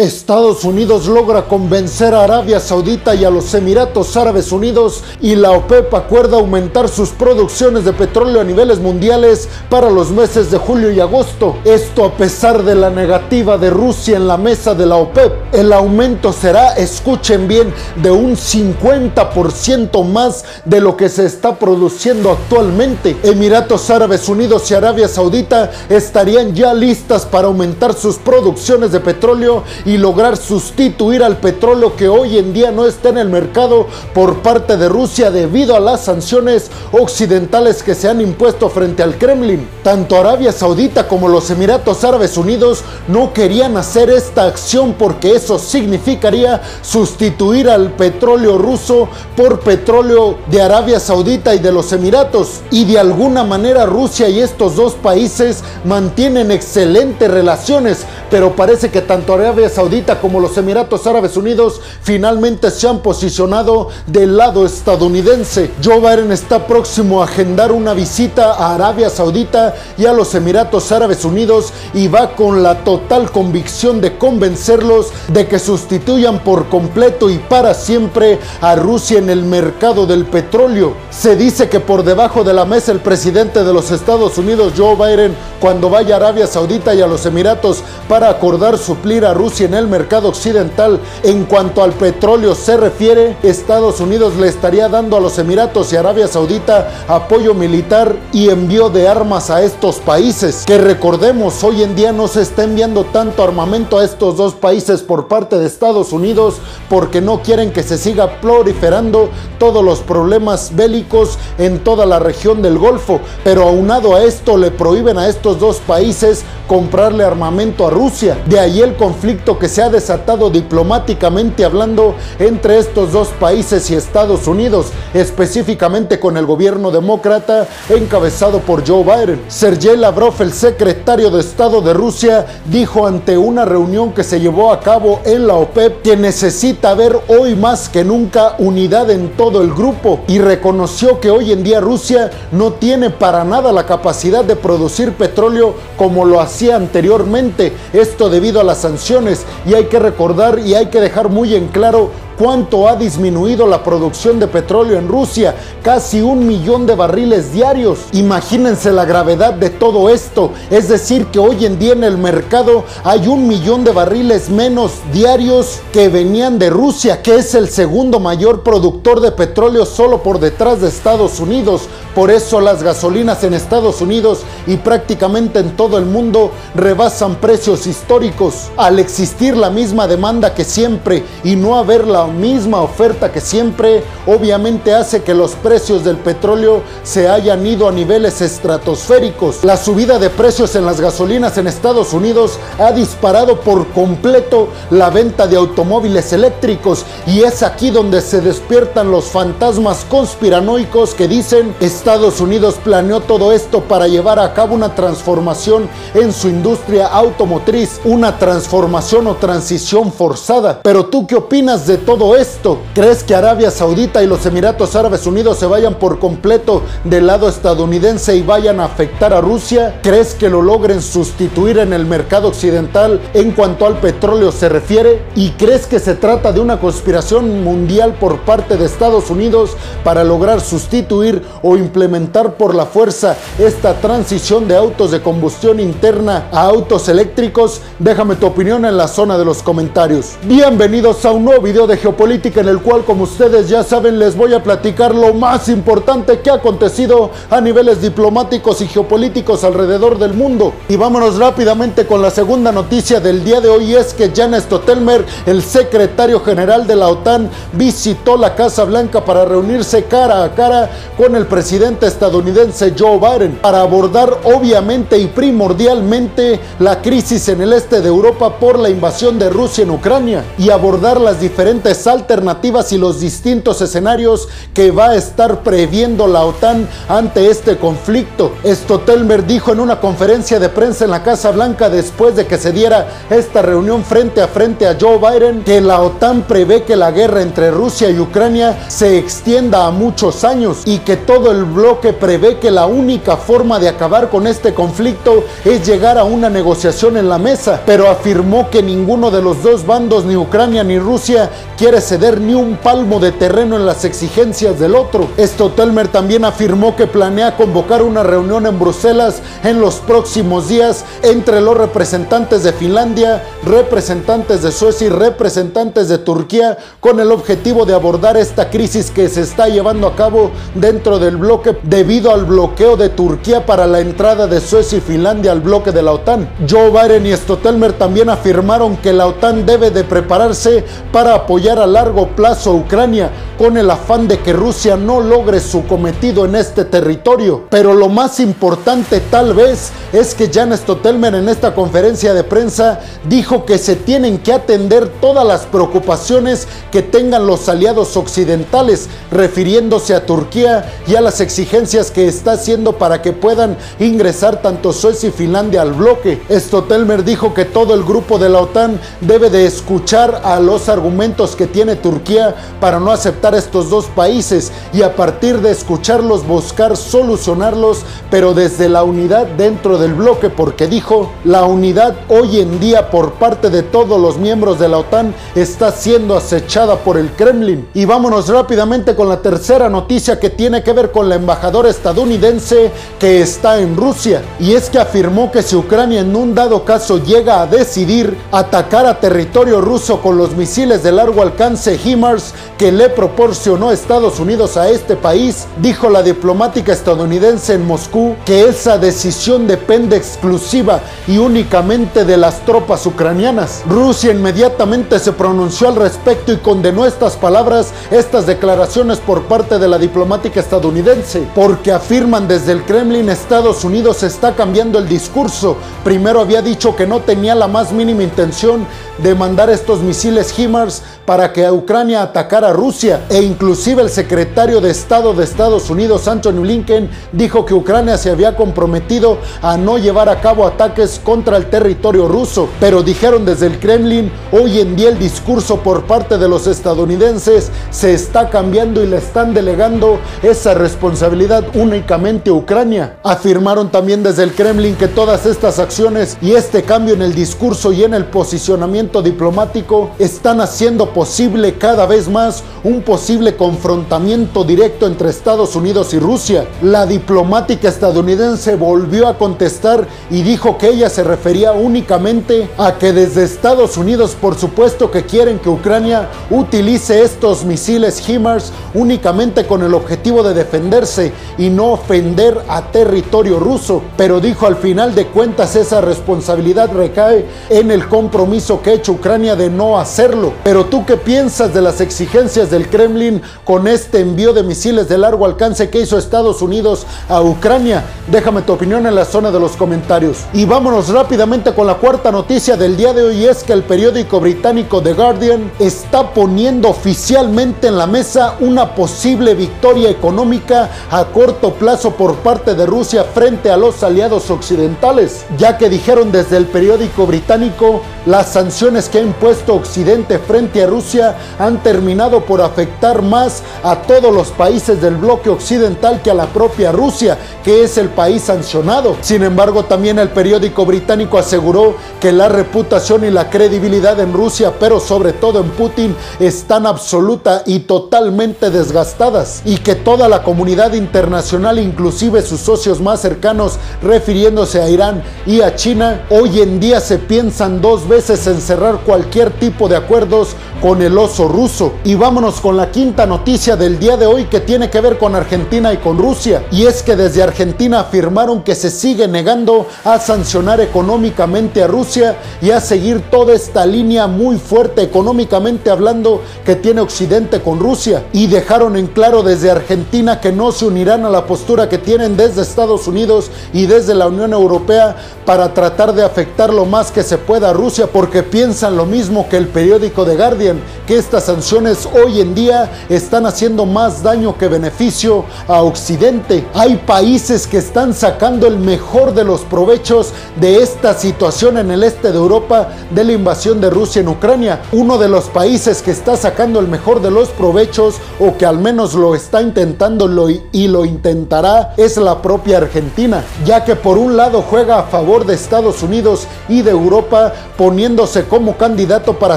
Estados Unidos logra convencer a Arabia Saudita y a los Emiratos Árabes Unidos y la OPEP acuerda aumentar sus producciones de petróleo a niveles mundiales para los meses de julio y agosto. Esto a pesar de la negativa de Rusia en la mesa de la OPEP. El aumento será, escuchen bien, de un 50% más de lo que se está produciendo actualmente. Emiratos Árabes Unidos y Arabia Saudita estarían ya listas para aumentar sus producciones de petróleo lograr sustituir al petróleo que hoy en día no está en el mercado por parte de Rusia debido a las sanciones occidentales que se han impuesto frente al Kremlin. Tanto Arabia Saudita como los Emiratos Árabes Unidos no querían hacer esta acción porque eso significaría sustituir al petróleo ruso por petróleo de Arabia Saudita y de los Emiratos. Y de alguna manera Rusia y estos dos países mantienen excelentes relaciones, pero parece que tanto Arabia Saudita Saudita como los Emiratos Árabes Unidos finalmente se han posicionado del lado estadounidense. Joe Biden está próximo a agendar una visita a Arabia Saudita y a los Emiratos Árabes Unidos y va con la total convicción de convencerlos de que sustituyan por completo y para siempre a Rusia en el mercado del petróleo. Se dice que por debajo de la mesa el presidente de los Estados Unidos, Joe Biden, cuando vaya a Arabia Saudita y a los Emiratos para acordar suplir a Rusia en el mercado occidental. En cuanto al petróleo se refiere, Estados Unidos le estaría dando a los Emiratos y Arabia Saudita apoyo militar y envío de armas a estos países. Que recordemos, hoy en día no se está enviando tanto armamento a estos dos países por parte de Estados Unidos porque no quieren que se siga proliferando todos los problemas bélicos en toda la región del Golfo. Pero aunado a esto le prohíben a estos dos países comprarle armamento a Rusia. De ahí el conflicto que se ha desatado diplomáticamente hablando entre estos dos países y Estados Unidos, específicamente con el gobierno demócrata encabezado por Joe Biden. Sergei Lavrov, el secretario de Estado de Rusia, dijo ante una reunión que se llevó a cabo en la OPEP que necesita ver hoy más que nunca unidad en todo el grupo y reconoció que hoy en día Rusia no tiene para nada la capacidad de producir petróleo como lo hacía anteriormente, esto debido a las sanciones y hay que recordar y hay que dejar muy en claro cuánto ha disminuido la producción de petróleo en Rusia, casi un millón de barriles diarios. Imagínense la gravedad de todo esto, es decir, que hoy en día en el mercado hay un millón de barriles menos diarios que venían de Rusia, que es el segundo mayor productor de petróleo solo por detrás de Estados Unidos. Por eso las gasolinas en Estados Unidos y prácticamente en todo el mundo rebasan precios históricos. Al existir la misma demanda que siempre y no haber la misma oferta que siempre, obviamente hace que los precios del petróleo se hayan ido a niveles estratosféricos. La subida de precios en las gasolinas en Estados Unidos ha disparado por completo la venta de automóviles eléctricos y es aquí donde se despiertan los fantasmas conspiranoicos que dicen Estados Unidos planeó todo esto para llevar a cabo una transformación en su industria automotriz, una transformación o transición forzada. Pero tú qué opinas de todo esto? ¿Crees que Arabia Saudita y los Emiratos Árabes Unidos se vayan por completo del lado estadounidense y vayan a afectar a Rusia? ¿Crees que lo logren sustituir en el mercado occidental en cuanto al petróleo se refiere? ¿Y crees que se trata de una conspiración mundial por parte de Estados Unidos para lograr sustituir o implementar por la fuerza esta transición de autos de combustión interna a autos eléctricos? Déjame tu opinión en la zona de los comentarios. Bienvenidos a un nuevo video de geopolítica en el cual, como ustedes ya saben, les voy a platicar lo más importante que ha acontecido a niveles diplomáticos y geopolíticos alrededor del mundo. Y vámonos rápidamente con la segunda noticia del día de hoy es que Jan Stotelmer, el secretario general de la OTAN, visitó la Casa Blanca para reunirse cara a cara con el presidente estadounidense Joe Biden para abordar obviamente y primordialmente la crisis en el este de Europa por la invasión de Rusia en Ucrania y abordar las diferentes alternativas y los distintos escenarios que va a estar previendo la OTAN ante este conflicto. Stotelmer dijo en una conferencia de prensa en la Casa Blanca después de que se diera esta reunión frente a frente a Joe Biden que la OTAN prevé que la guerra entre Rusia y Ucrania se extienda a muchos años y que todo el bloque prevé que la única forma de acabar con este conflicto es llegar a una negociación en la mesa, pero afirmó que ninguno de los dos bandos, ni Ucrania ni Rusia, quiere ceder ni un palmo de terreno en las exigencias del otro. Stotelmer también afirmó que planea convocar una reunión en Bruselas en los próximos días entre los representantes de Finlandia, representantes de Suecia y representantes de Turquía con el objetivo de abordar esta crisis que se está llevando a cabo dentro del bloque debido al bloqueo de Turquía para la entrada de Suecia y Finlandia al bloque de la OTAN. Joe Biden y Stotelmer también afirmaron que la OTAN debe de prepararse para apoyar a largo plazo Ucrania con el afán de que Rusia no logre su cometido en este territorio. Pero lo más importante tal vez es que Jan Stotelmer en esta conferencia de prensa dijo que se tienen que atender todas las preocupaciones que tengan los aliados occidentales, refiriéndose a Turquía y a las exigencias que está haciendo para que puedan ingresar tanto Suecia y Finlandia al bloque. Stotelmer dijo que todo el grupo de la OTAN debe de escuchar a los argumentos que tiene Turquía para no aceptar estos dos países y a partir de escucharlos buscar solucionarlos, pero desde la unidad dentro del bloque, porque dijo, la unidad hoy en día por parte de todos los miembros de la OTAN está siendo acechada por el Kremlin. Y vámonos rápidamente con la tercera noticia que tiene que ver con la embajadora estadounidense que está en Rusia. Y es que afirmó que si Ucrania en un dado caso llega a decidir atacar a territorio ruso con los misiles de largo alcance HIMARS que le proporcionó Estados Unidos a este país, dijo la diplomática estadounidense en Moscú que esa decisión depende exclusiva y únicamente de las tropas ucranianas. Rusia inmediatamente se pronunció al respecto y condenó estas palabras, estas declaraciones por parte de la diplomática estadounidense, porque afirman desde el Kremlin Estados Unidos está cambiando el discurso. Primero había dicho que no tenía la más mínima intención de mandar estos misiles HIMARS para que Ucrania atacara a Rusia e inclusive el secretario de Estado de Estados Unidos Anthony Blinken dijo que Ucrania se había comprometido a no llevar a cabo ataques contra el territorio ruso, pero dijeron desde el Kremlin, hoy en día el discurso por parte de los estadounidenses se está cambiando y le están delegando esa responsabilidad únicamente a Ucrania. Afirmaron también desde el Kremlin que todas estas acciones y este cambio en el discurso y en el posicionamiento diplomático están haciendo posible cada vez más un posible confrontamiento directo entre Estados Unidos y Rusia. La diplomática estadounidense volvió a contestar y dijo que ella se refería únicamente a que desde Estados Unidos por supuesto que quieren que Ucrania utilice estos misiles HIMARS únicamente con el objetivo de defenderse y no ofender a territorio ruso, pero dijo al final de cuentas esa responsabilidad recae en el compromiso que Ucrania de no hacerlo. Pero tú qué piensas de las exigencias del Kremlin con este envío de misiles de largo alcance que hizo Estados Unidos a Ucrania? Déjame tu opinión en la zona de los comentarios. Y vámonos rápidamente con la cuarta noticia del día de hoy es que el periódico británico The Guardian está poniendo oficialmente en la mesa una posible victoria económica a corto plazo por parte de Rusia frente a los aliados occidentales, ya que dijeron desde el periódico británico las sanciones que ha impuesto Occidente frente a Rusia han terminado por afectar más a todos los países del bloque occidental que a la propia Rusia, que es el país sancionado. Sin embargo, también el periódico británico aseguró que la reputación y la credibilidad en Rusia, pero sobre todo en Putin, están absoluta y totalmente desgastadas y que toda la comunidad internacional, inclusive sus socios más cercanos, refiriéndose a Irán y a China, hoy en día se piensan dos veces en cerrar cualquier tipo de acuerdos con el oso ruso. Y vámonos con la quinta noticia del día de hoy que tiene que ver con Argentina y con Rusia. Y es que desde Argentina afirmaron que se sigue negando a sancionar económicamente a Rusia y a seguir toda esta línea muy fuerte económicamente hablando que tiene Occidente con Rusia. Y dejaron en claro desde Argentina que no se unirán a la postura que tienen desde Estados Unidos y desde la Unión Europea para tratar de afectar lo más que se pueda a Rusia porque piensan piensan lo mismo que el periódico The Guardian, que estas sanciones hoy en día están haciendo más daño que beneficio a Occidente. Hay países que están sacando el mejor de los provechos de esta situación en el este de Europa de la invasión de Rusia en Ucrania. Uno de los países que está sacando el mejor de los provechos o que al menos lo está intentando y lo intentará es la propia Argentina, ya que por un lado juega a favor de Estados Unidos y de Europa poniéndose como candidato para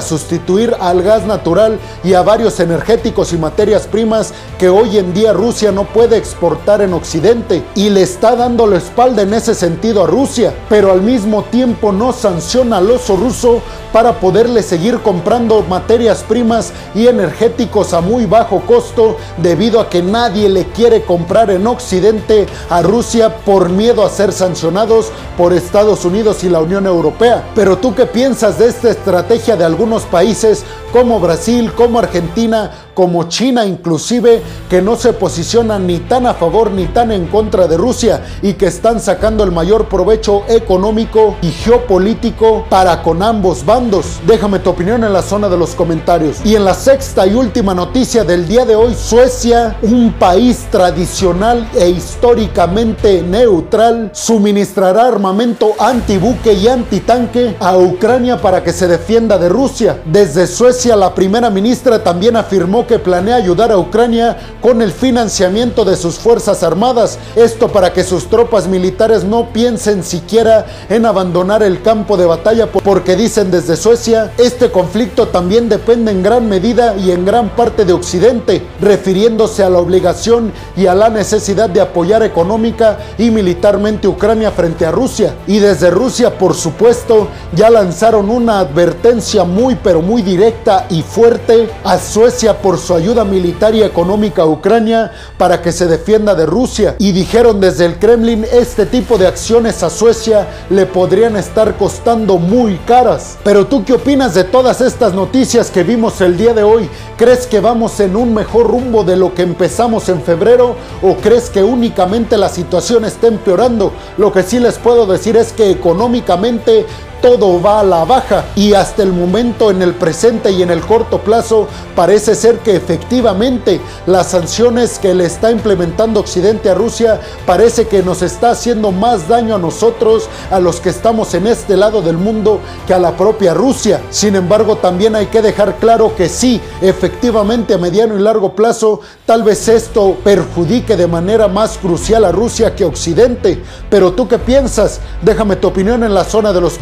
sustituir al gas natural y a varios energéticos y materias primas que hoy en día Rusia no puede exportar en Occidente y le está dando la espalda en ese sentido a Rusia, pero al mismo tiempo no sanciona al oso ruso para poderle seguir comprando materias primas y energéticos a muy bajo costo debido a que nadie le quiere comprar en Occidente a Rusia por miedo a ser sancionados por Estados Unidos y la Unión Europea. Pero tú qué piensas de estrategia de algunos países como Brasil, como Argentina, como China inclusive, que no se posicionan ni tan a favor ni tan en contra de Rusia y que están sacando el mayor provecho económico y geopolítico para con ambos bandos. Déjame tu opinión en la zona de los comentarios. Y en la sexta y última noticia del día de hoy, Suecia, un país tradicional e históricamente neutral, suministrará armamento antibuque y antitanque a Ucrania para que se defienda de Rusia. Desde Suecia, la primera ministra también afirmó que planea ayudar a Ucrania con el financiamiento de sus fuerzas armadas. Esto para que sus tropas militares no piensen siquiera en abandonar el campo de batalla porque dicen desde Suecia, este conflicto también depende en gran medida y en gran parte de Occidente, refiriéndose a la obligación y a la necesidad de apoyar económica y militarmente Ucrania frente a Rusia. Y desde Rusia, por supuesto, ya lanzaron una advertencia muy pero muy directa y fuerte a Suecia por su ayuda militar y económica a Ucrania para que se defienda de Rusia. Y dijeron desde el Kremlin, este tipo de acciones a Suecia le podrían estar costando muy caras. Pero tú qué opinas de todas estas noticias que vimos el día de hoy? ¿Crees que vamos en un mejor rumbo de lo que empezamos en febrero o crees que únicamente la situación está empeorando? Lo que sí les puedo decir es que económicamente todo va a la baja y hasta el momento en el presente y en el corto plazo parece ser que efectivamente las sanciones que le está implementando Occidente a Rusia parece que nos está haciendo más daño a nosotros, a los que estamos en este lado del mundo, que a la propia Rusia. Sin embargo, también hay que dejar claro que sí, efectivamente a mediano y largo plazo, tal vez esto perjudique de manera más crucial a Rusia que Occidente. Pero tú qué piensas? Déjame tu opinión en la zona de los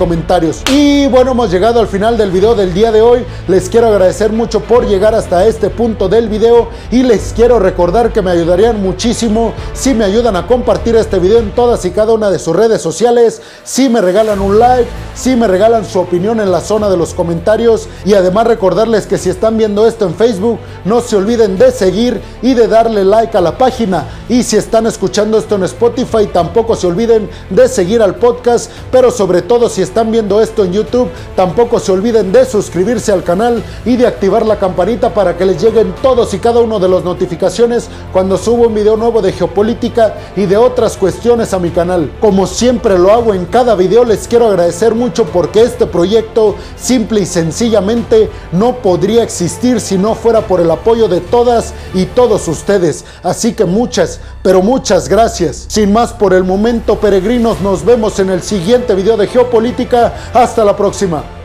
y bueno, hemos llegado al final del video del día de hoy. Les quiero agradecer mucho por llegar hasta este punto del video y les quiero recordar que me ayudarían muchísimo si me ayudan a compartir este video en todas y cada una de sus redes sociales, si me regalan un like, si me regalan su opinión en la zona de los comentarios y además recordarles que si están viendo esto en Facebook, no se olviden de seguir y de darle like a la página. Y si están escuchando esto en Spotify, tampoco se olviden de seguir al podcast, pero sobre todo si están viendo esto en YouTube, tampoco se olviden de suscribirse al canal y de activar la campanita para que les lleguen todos y cada uno de las notificaciones cuando subo un video nuevo de geopolítica y de otras cuestiones a mi canal. Como siempre lo hago en cada video, les quiero agradecer mucho porque este proyecto simple y sencillamente no podría existir si no fuera por el apoyo de todas y todos ustedes. Así que muchas, pero muchas gracias. Sin más por el momento, peregrinos, nos vemos en el siguiente video de geopolítica hasta la próxima.